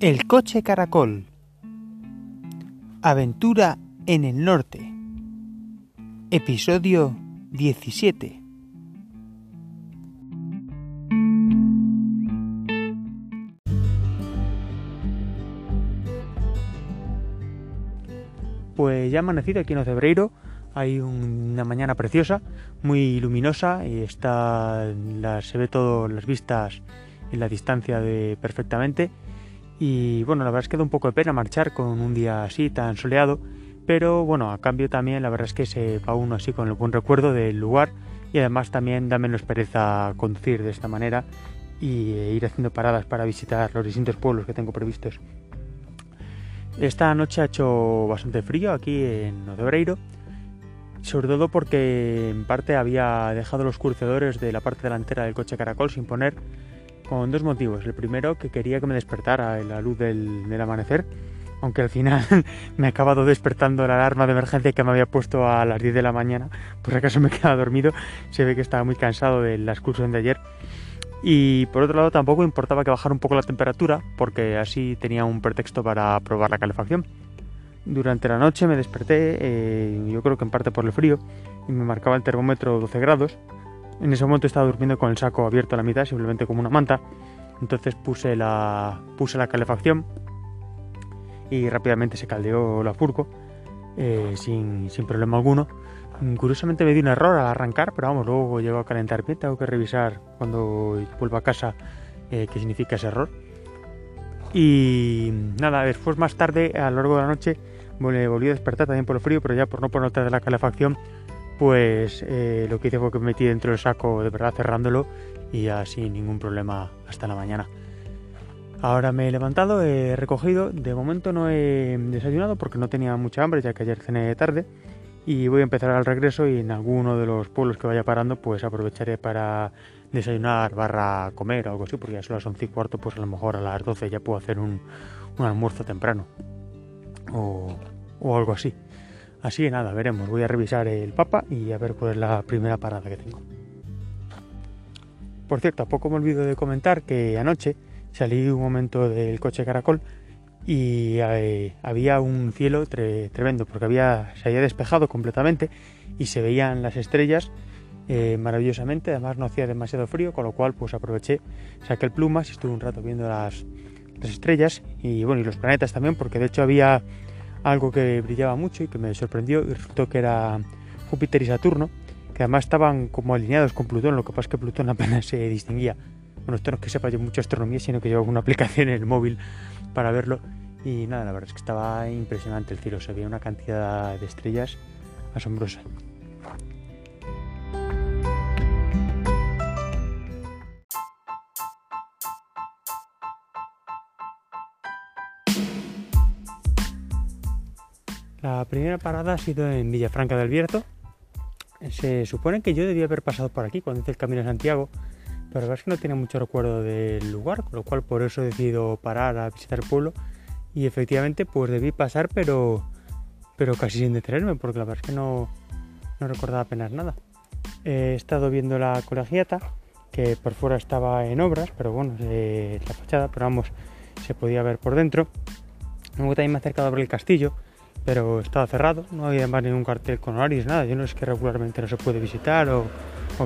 El coche caracol. Aventura en el norte. Episodio 17. Pues ya ha amanecido aquí en Ocebreiro. Hay una mañana preciosa, muy luminosa y está se ve todo las vistas y la distancia perfectamente y bueno, la verdad es que da un poco de pena marchar con un día así tan soleado, pero bueno, a cambio también la verdad es que se va uno así con el buen recuerdo del lugar y además también da menos pereza conducir de esta manera y eh, ir haciendo paradas para visitar los distintos pueblos que tengo previstos. Esta noche ha hecho bastante frío aquí en Odebreiro, sobre todo porque en parte había dejado los crucedores de la parte delantera del coche caracol sin poner con dos motivos. El primero, que quería que me despertara la luz del, amanecer, aunque al final me ha acabado despertando la alarma de emergencia que me había puesto a las 10 de la mañana, por si acaso me quedaba dormido, se ve que estaba muy cansado de la excursión de ayer. Y por otro lado tampoco importaba que bajara un poco la temperatura, porque así tenía un pretexto para probar la calefacción. Durante la noche me desperté, eh, yo creo que en parte por el frío, y me marcaba el termómetro 12 grados, en ese momento estaba durmiendo con el saco abierto a la mitad, simplemente como una manta. Entonces puse la, puse la calefacción y rápidamente se caldeó la furco eh, sin, problema alguno. Curiosamente me di un error al arrancar, pero vamos, luego llegó a calentar bien. Tengo que revisar cuando vuelva a casa eh, qué significa ese error. Y nada, después más tarde, a lo largo de la noche, me volví a despertar también por el frío, pero ya por no poner de la calefacción, pues eh, lo que hice fue que me metí dentro del saco de verdad cerrándolo y ya sin ningún problema hasta la mañana. Ahora me he levantado, he recogido, de momento no he desayunado porque no tenía mucha hambre ya que ayer cené tarde y voy a empezar al regreso y en alguno de los pueblos que vaya parando pues aprovecharé para desayunar barra comer o algo así porque ya son las 11 y cuarto pues a lo mejor a las 12 ya puedo hacer un, almuerzo temprano o algo así. Así que nada, veremos. Voy a revisar el Papa y a ver cuál es la primera parada que tengo. Por cierto, a poco me olvido de comentar que anoche salí un momento del coche Caracol y eh, había un cielo tremendo porque había, se había despejado completamente y se veían las estrellas eh, maravillosamente. Además no hacía demasiado frío, con lo cual pues aproveché, saqué el plumas y estuve un rato viendo las, las estrellas y bueno y los planetas también porque de hecho había algo que brillaba mucho y que me sorprendió y resultó que era Júpiter y Saturno, que además estaban como alineados con Plutón, lo que pasa es que Plutón apenas se distinguía. Bueno, esto no es que sepa yo mucha astronomía, sino que llevo una aplicación en el móvil para verlo y nada, la verdad es que estaba impresionante el cielo, se veía una cantidad de estrellas asombrosa. La primera parada ha sido en Villafranca del Bierzo. Se supone que yo debía haber pasado por aquí cuando hice el camino a Santiago, pero la verdad es que no tenía mucho recuerdo del lugar, con lo cual por eso he decidido parar a visitar el pueblo. Y efectivamente, pues debí pasar, pero, pero casi sin detenerme, porque la verdad es que no, no recordaba apenas nada. He estado viendo la colegiata, que por fuera estaba en obras, pero bueno, la fachada, pero vamos, se podía ver por dentro. Luego también me he acercado a ver el castillo, pero estaba cerrado, no había más ningún cartel con horarios, nada. Yo no es que regularmente no se puede visitar o,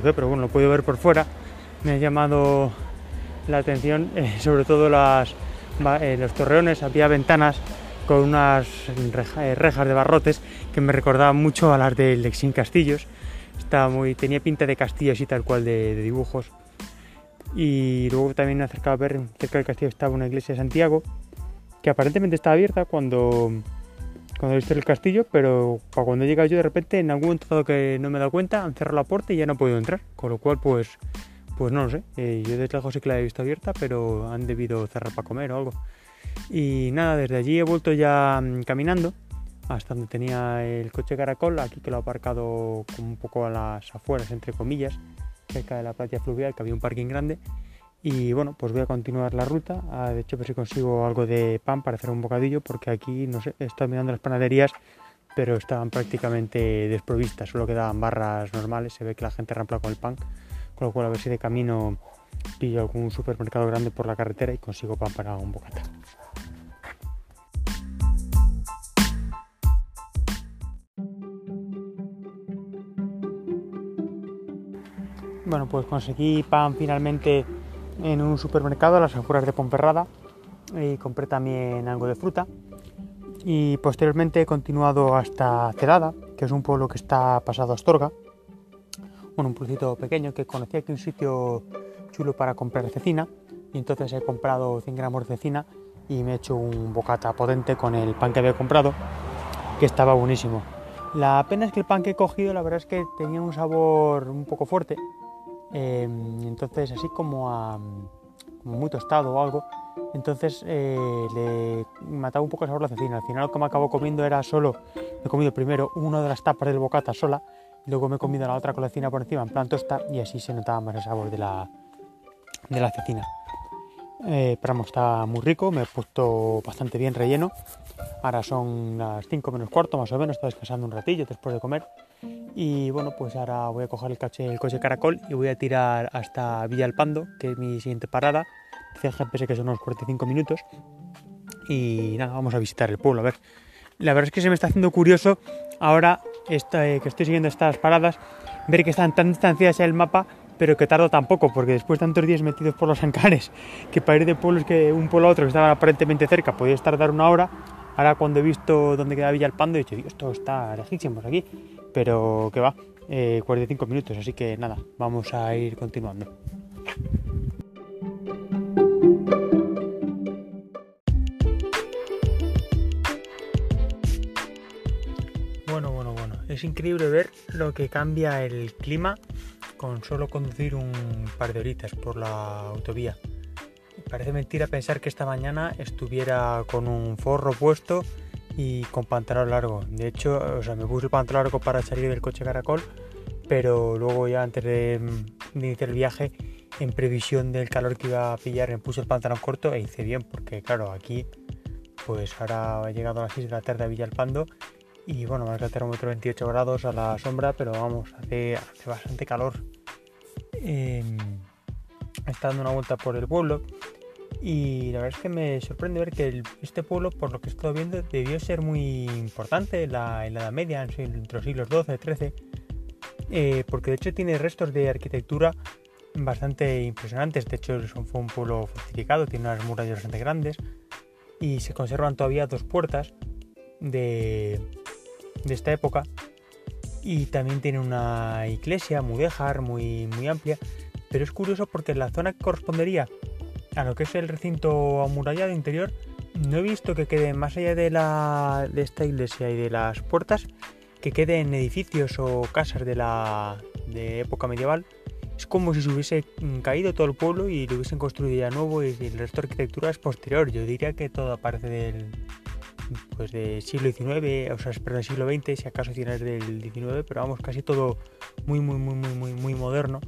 qué, pero bueno, lo puedo ver por fuera. Me ha llamado la atención, eh, sobre todo las, eh, los torreones, había ventanas con unas eh, rejas de barrotes que me recordaban mucho a las del Lexín Castillos. Estaba muy, tenía pinta de castillos y tal cual de, de dibujos. Y luego también me he acercado a ver, cerca del castillo estaba una iglesia de Santiago, que aparentemente estaba abierta cuando cuando he visto el castillo, pero cuando he llegado yo de repente, en algún momento que no me he dado cuenta, han cerrado la puerta y ya no he podido entrar. Con lo cual, pues, pues no lo sé. Eh, yo desde lejos sí que la he visto abierta, pero han debido cerrar para comer o algo. Y nada, desde allí he vuelto ya mm, caminando hasta donde tenía el coche caracol, aquí que lo he aparcado un poco a las afueras, entre comillas, cerca de la playa fluvial, que había un parking grande. Y bueno, pues voy a continuar la ruta. Ah, de hecho, a ver si consigo algo de pan para hacer un bocadillo, porque aquí, no sé, he estado mirando las panaderías, pero estaban prácticamente desprovistas, solo quedaban barras normales. Se ve que la gente rampla con el pan, con lo cual a ver si de camino pillo algún supermercado grande por la carretera y consigo pan para un bocata. Bueno, pues conseguí pan finalmente en un supermercado a las afueras de Ponferrada y compré también algo de fruta. Y posteriormente he continuado hasta Celada, que es un pueblo que está pasado a Astorga. Bueno, un pueblito pequeño que conocía aquí un sitio chulo para comprar cecina. Y entonces he comprado 100 gramos de cecina y me he hecho un bocata potente con el pan que había comprado, que estaba buenísimo. La pena es que el pan que he cogido, la verdad es que tenía un sabor un poco fuerte. Eh, entonces, así como, a, como muy tostado o algo. Entonces eh, le mataba un poco el sabor la cecina. Al final lo que me acabo comiendo era solo, he comido primero una de las tapas del bocata sola, y luego me he comido la otra con la cecina por encima en plan tosta y así se notaba más el sabor de la, de la cecina. Eh, pero vamos, está muy rico, me he puesto bastante bien relleno. Ahora son las 5 menos cuarto más o menos, estoy descansando un ratillo después de comer. Y bueno, pues ahora voy a coger el coche, el coche caracol y voy a tirar hasta Villa Pando, que es mi siguiente parada. Dice el GPS que son unos 45 minutos. Y nada, vamos a visitar el pueblo, a ver. La verdad es que se me está haciendo curioso ahora eh, que estoy siguiendo estas paradas, ver que están tan distanciadas el mapa pero que tardo tampoco, porque después de tantos días metidos por los ancares, que para ir de pueblos que un pueblo a otro que estaban aparentemente cerca podía tardar una hora, ahora cuando he visto dónde queda Villa Pando he dicho, esto está lejísimos aquí, pero que va, 45 eh, minutos, así que nada, vamos a ir continuando. Bueno, bueno, bueno, es increíble ver lo que cambia el clima con solo conducir un par de horitas por la autovía. Parece mentira pensar que esta mañana estuviera con un forro puesto y con pantalón largo. De hecho, o sea, me puse el pantalón largo para salir del coche caracol, pero luego ya antes de, iniciar el viaje, en previsión del calor que iba a pillar, me puse el pantalón corto e hice bien, porque claro, aquí pues ahora he llegado a las 6 de la tarde a Villalpando y bueno, marca el termómetro 28 grados a la sombra, pero vamos, hace, hace bastante calor. Eh, está dando una vuelta por el pueblo y la verdad es que me sorprende ver que este pueblo, por lo que he estado viendo, debió ser muy importante en la, Edad Media, entre los siglos XII, XIII, eh, porque de hecho tiene restos de arquitectura bastante impresionantes. De hecho, fue un pueblo fortificado, tiene unas murallas bastante grandes y se conservan todavía dos puertas de, de esta época y también tiene una iglesia mudéjar muy, muy amplia, pero es curioso porque en la zona que correspondería a lo que es el recinto amurallado interior, no he visto que quede más allá de, la, de esta iglesia y de las puertas, que queden edificios o casas de la de época medieval. Es como si se hubiese caído todo el pueblo y lo hubiesen construido ya nuevo y el resto de arquitectura es posterior. Yo diría que todo aparece del, pues de siglo XIX, o sea, del siglo XX, si acaso tienes del XIX, pero vamos, casi todo muy, muy, muy, muy, muy, muy moderno,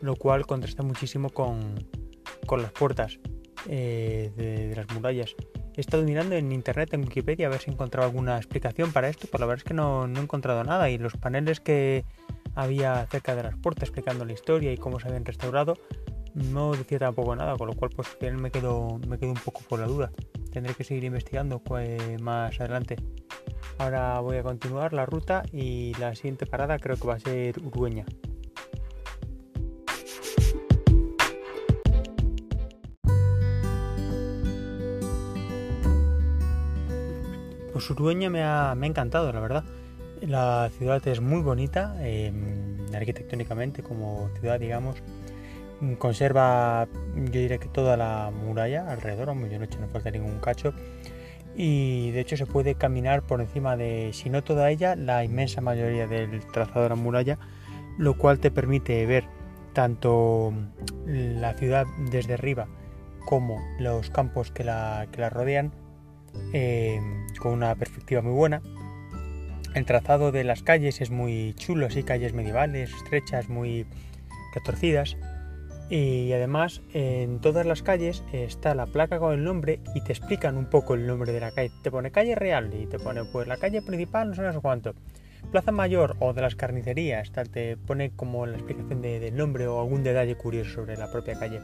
lo cual contrasta muchísimo con, con las puertas eh, de, las murallas. He estado mirando en internet, en Wikipedia, a ver si he encontrado alguna explicación para esto, pero la verdad es que no, no he encontrado nada y los paneles que había cerca de las puertas explicando la historia y cómo se habían restaurado no decía tampoco nada, con lo cual pues me quedo, me quedo un poco por la duda tendré que seguir investigando más adelante. Ahora voy a continuar la ruta y la siguiente parada creo que va a ser Urueña. Pues Urueña me ha, encantado, la verdad. La ciudad es muy bonita, em, arquitectónicamente como ciudad, digamos Conserva, yo diría que toda la muralla alrededor, muy noche no falta ningún cacho. Y de hecho se puede caminar por encima de, si no toda ella, la inmensa mayoría del trazado de la muralla, lo cual te permite ver tanto la ciudad desde arriba como los campos que la, que la rodean eh, con una perspectiva muy buena. El trazado de las calles es muy chulo, así calles medievales, estrechas, muy retorcidas. Y además en todas las calles está la placa con el nombre y te explican un poco el nombre de la calle. Te pone calle real y te pone pues la calle principal, no sé, no sé cuánto. Plaza Mayor o de las carnicerías, tal, te pone como la explicación del nombre o algún detalle curioso sobre la propia calle.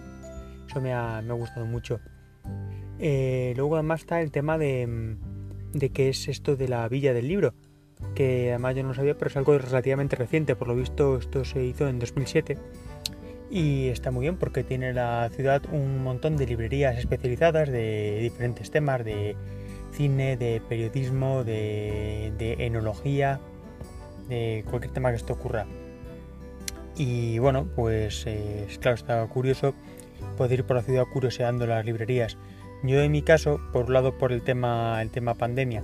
Eso me ha, me ha gustado mucho. Eh, luego además está el tema de, de qué es esto de la Villa del Libro, que además yo no sabía, pero es algo relativamente reciente. Por lo visto esto se hizo en 2007 y está muy bien porque tiene la ciudad un montón de librerías especializadas de diferentes temas, de cine, de periodismo, de, enología, de cualquier tema que esto ocurra. Y bueno, pues eh, claro, estaba curioso poder ir por la ciudad curioseando las librerías. Yo en mi caso, por un lado por el tema, el tema pandemia,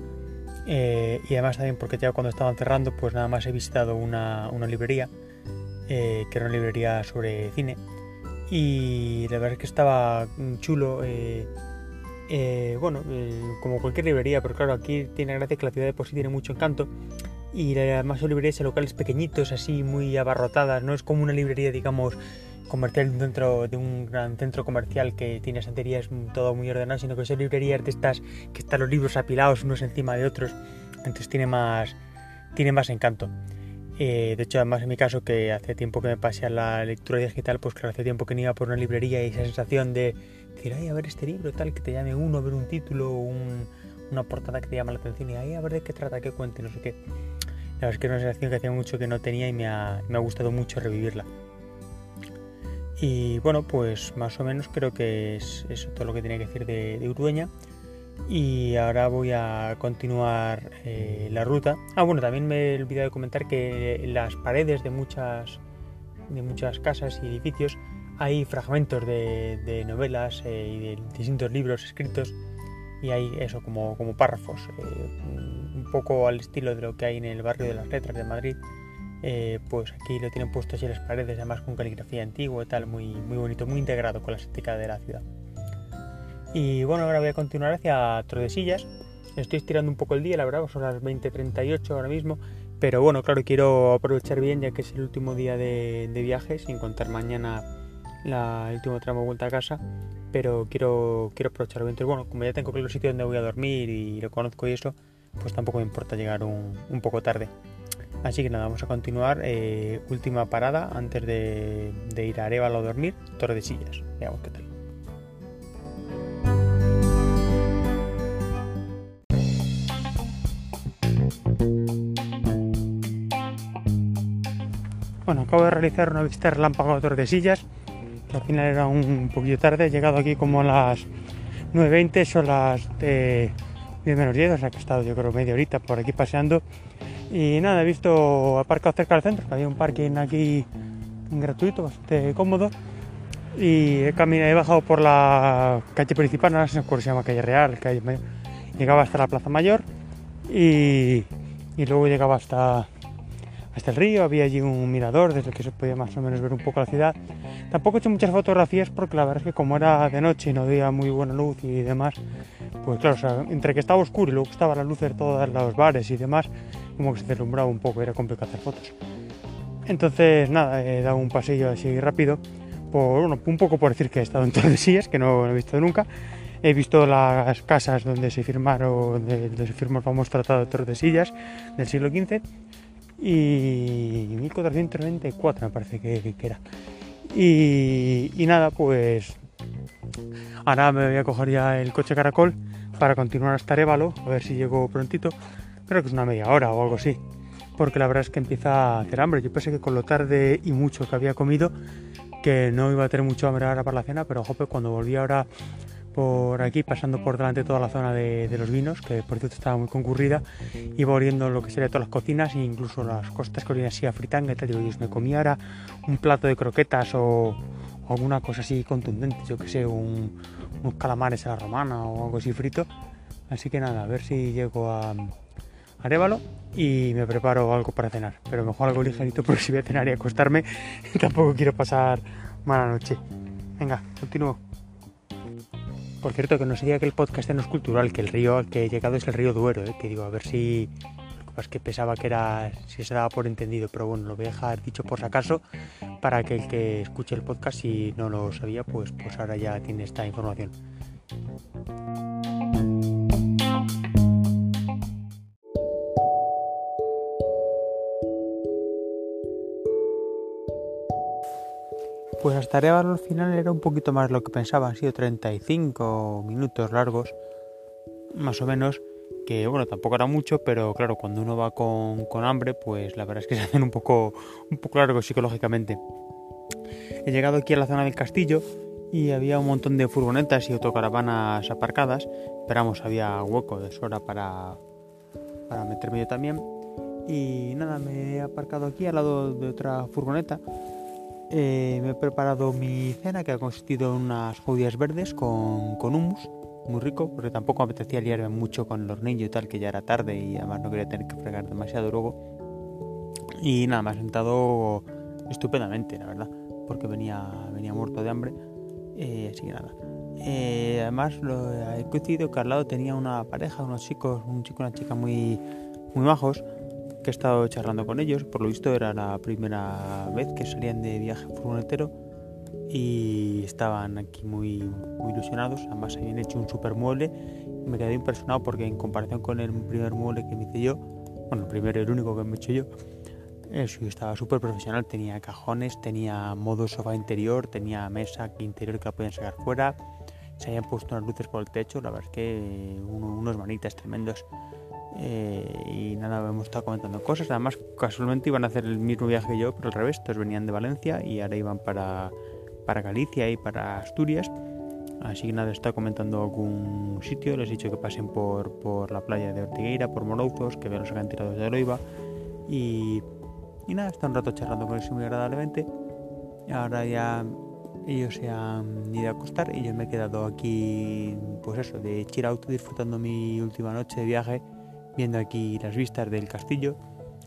eh, y además también porque ya cuando estaban cerrando, pues nada más he visitado una, librería, eh, que era una librería sobre cine, y la verdad es que estaba chulo. Eh, bueno, como cualquier librería, pero claro, aquí tiene gracia que la ciudad de por sí tiene mucho encanto y además son librerías en locales pequeñitos, así muy abarrotadas, no es como una librería, digamos, comercial dentro de un gran centro comercial que tiene estanterías todo muy ordenado, sino que son librerías de estas que están los libros apilados unos encima de otros, entonces tiene más, tiene más encanto. Eh, de hecho, además en mi caso, que hace tiempo que me pasé a la lectura digital, pues claro, hace tiempo que no iba por una librería y esa sensación de decir, ay, a ver este libro, tal, que te llame uno, a ver un título, un, una portada que te llama la atención y ay, a ver de qué trata, qué cuente, no sé qué. La verdad es que es una sensación que hacía mucho que no tenía y me ha, me ha gustado mucho revivirla. Y bueno, pues más o menos creo que es eso todo lo que tenía que decir de, de Urueña. Y ahora voy a continuar eh, la ruta. Ah, bueno, también me he olvidado de comentar que las paredes de muchas, de muchas casas y edificios hay fragmentos de, novelas eh, y de distintos libros escritos y hay eso como, como párrafos, eh, un poco al estilo de lo que hay en el barrio de las letras de Madrid eh, pues aquí lo tienen puesto así en las paredes, además con caligrafía antigua y tal, muy, muy bonito, muy integrado con la estética de la ciudad. Y bueno, ahora voy a continuar hacia Tordesillas. Estoy estirando un poco el día, la verdad, son las 20.38 ahora mismo. Pero bueno, claro, quiero aprovechar bien ya que es el último día de, viaje, sin contar mañana la, el último tramo de vuelta a casa. Pero quiero, quiero aprovechar bien. Entonces, bueno, como ya tengo claro el sitio donde voy a dormir y lo conozco y eso, pues tampoco me importa llegar un poco tarde. Así que nada, vamos a continuar. Eh, última parada antes de, ir a Arevalo a dormir, Tordesillas. Veamos qué tal. Bueno, acabo de realizar una visita relámpago a Tordesillas, al final era un poquito tarde. He llegado aquí como a las 9.20, son las 10 menos 10, o sea que he estado yo creo media horita por aquí paseando y nada, he visto aparcado cerca del centro, que había un parking aquí gratuito, bastante cómodo. Y he, caminado, he bajado por la calle principal, no sé cómo se llama, calle Real, calle llegaba hasta la Plaza Mayor y, y luego llegaba hasta, hasta el río, había allí un mirador desde el que se podía más o menos ver un poco la ciudad. Tampoco he hecho muchas fotografías porque la verdad es que como era de noche y no había muy buena luz y demás, pues claro, entre que estaba oscuro y luego estaban las luces todas los bares y demás, como que se deslumbraba un poco, era complicado hacer fotos. Entonces, nada, he dado un pasillo así rápido, por, bueno, un poco por decir que he estado en Tordesillas, que no, he visto nunca. He visto las casas donde se firmaron, donde se firmó el Tratado de Tordesillas del siglo XV y 1494 me parece que, era. Y, y, nada, pues ahora me voy a coger ya el coche caracol para continuar hasta Arevalo, a ver si llego prontito creo que es una media hora o algo así, porque la verdad es que empieza a hacer hambre. Yo pensé que con lo tarde y mucho que había comido, que no iba a tener mucho hambre ahora para la cena, pero jope, cuando volví ahora por aquí, pasando por delante toda la zona de, los vinos, que por cierto estaba muy concurrida, iba oliendo lo que sería todas las cocinas e incluso las costas que olían así a fritanga y tal. Digo, me comía ahora un plato de croquetas o, alguna cosa así contundente, yo que sé, un, unos calamares a la romana o algo así frito. Así que nada, a ver si llego a, Arévalo y me preparo algo para cenar. Pero mejor algo ligerito porque si voy a cenar y acostarme tampoco quiero pasar mala noche. Venga, continúo. Por cierto, que no sería que el podcast no es cultural, que el río al que he llegado es el río Duero, ¿eh? que digo, a ver si... Lo que es que pensaba que era, si se daba por entendido, pero bueno, lo voy a dejar dicho por si acaso, para que el que escuche el podcast, si no lo sabía, pues, pues ahora ya tiene esta información. Pues hasta Arevalo al final era un poquito más lo que pensaba, han sido 35 minutos largos, más o menos, que bueno, tampoco era mucho, pero claro, cuando uno va con, hambre, pues la verdad es que se hacen un poco, un poco largos psicológicamente. He llegado aquí a la zona del castillo y había un montón de furgonetas y autocaravanas aparcadas. Esperamos, había hueco de sobra para, para meterme yo también. Y nada, me he aparcado aquí al lado de otra furgoneta. Eh, me he preparado mi cena que ha consistido en unas judías verdes con, con hummus, muy rico, porque tampoco me apetecía liarme mucho con el hornillo y tal, que ya era tarde y además no quería tener que fregar demasiado luego. Y nada, me ha sentado estupendamente, la verdad, porque venía, venía muerto de hambre. Eh, así que nada. Eh, además, lo, he coincidido que al lado tenía una pareja, unos chicos, un chico y una chica muy, muy majos que he estado charlando con ellos. Por lo visto era la primera vez que salían de viaje furgonetero y estaban aquí muy, muy ilusionados. Además habían hecho un super mueble y me quedé impresionado porque en comparación con el primer mueble que me hice yo, bueno, el primero el único que me he hecho yo, estaba súper profesional. Tenía cajones, tenía modo sofá interior, tenía mesa interior que la podían sacar fuera. Se habían puesto unas luces por el techo, la verdad es que unos manitas tremendos. Eh, y nada, hemos estado comentando cosas. Además, casualmente iban a hacer el mismo viaje que yo, pero al revés. Entonces venían de Valencia y ahora iban para, para Galicia y para Asturias. Así que nada, está comentando algún sitio. Les he dicho que pasen por, por la playa de Ortigueira, por Morouzos, que vean los acantilados de Loiva. Y, y nada, está un rato charlando con ellos muy agradablemente. Ahora ya ellos se han ido a acostar y yo me he quedado aquí, pues eso, de chill out, disfrutando mi última noche de viaje viendo aquí las vistas del castillo.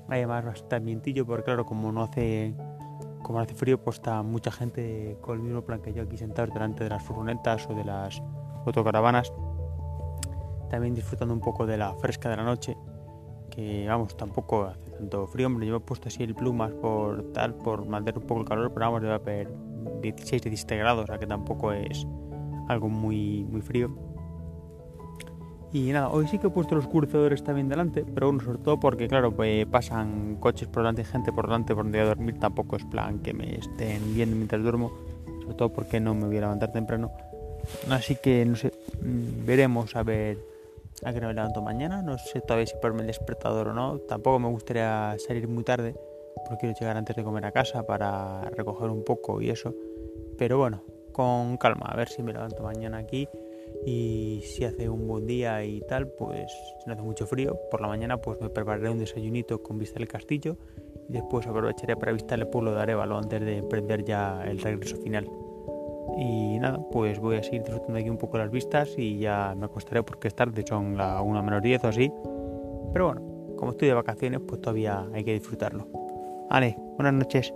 Además bastante ambientillo porque claro, como no hace como hace frío, pues está mucha gente con el mismo plan que yo aquí sentados delante de las furgonetas o de las autocaravanas. También disfrutando un poco de la fresca de la noche, que vamos, tampoco hace tanto frío, hombre, yo he puesto así el plumas por tal, por mantener un poco el calor, pero vamos, debe haber 16, 17 grados, o que tampoco es algo muy, muy frío. Y nada, hoy sí que he puesto los cruzadores también delante, pero bueno, sobre todo porque, claro, pues pasan coches por delante gente por delante por donde voy a dormir. Tampoco es plan que me estén viendo mientras duermo, sobre todo porque no me voy a levantar temprano. Así que, no sé, mm, veremos a ver a qué me levanto mañana. No sé todavía si ponerme el despertador o no. Tampoco me gustaría salir muy tarde, porque quiero llegar antes de comer a casa para recoger un poco y eso. Pero bueno, con calma, a ver si me levanto mañana aquí y si hace un buen día y tal, pues si no hace mucho frío, por la mañana pues me prepararé un desayunito con vista al castillo y después aprovecharé para visitar el pueblo de Arevalo antes de emprender ya el regreso final. Y nada, pues voy a seguir disfrutando aquí un poco las vistas y ya me acostaré porque es tarde, son la 1 menos 10 o así. Pero bueno, como estoy de vacaciones, pues todavía hay que disfrutarlo. Vale, buenas noches.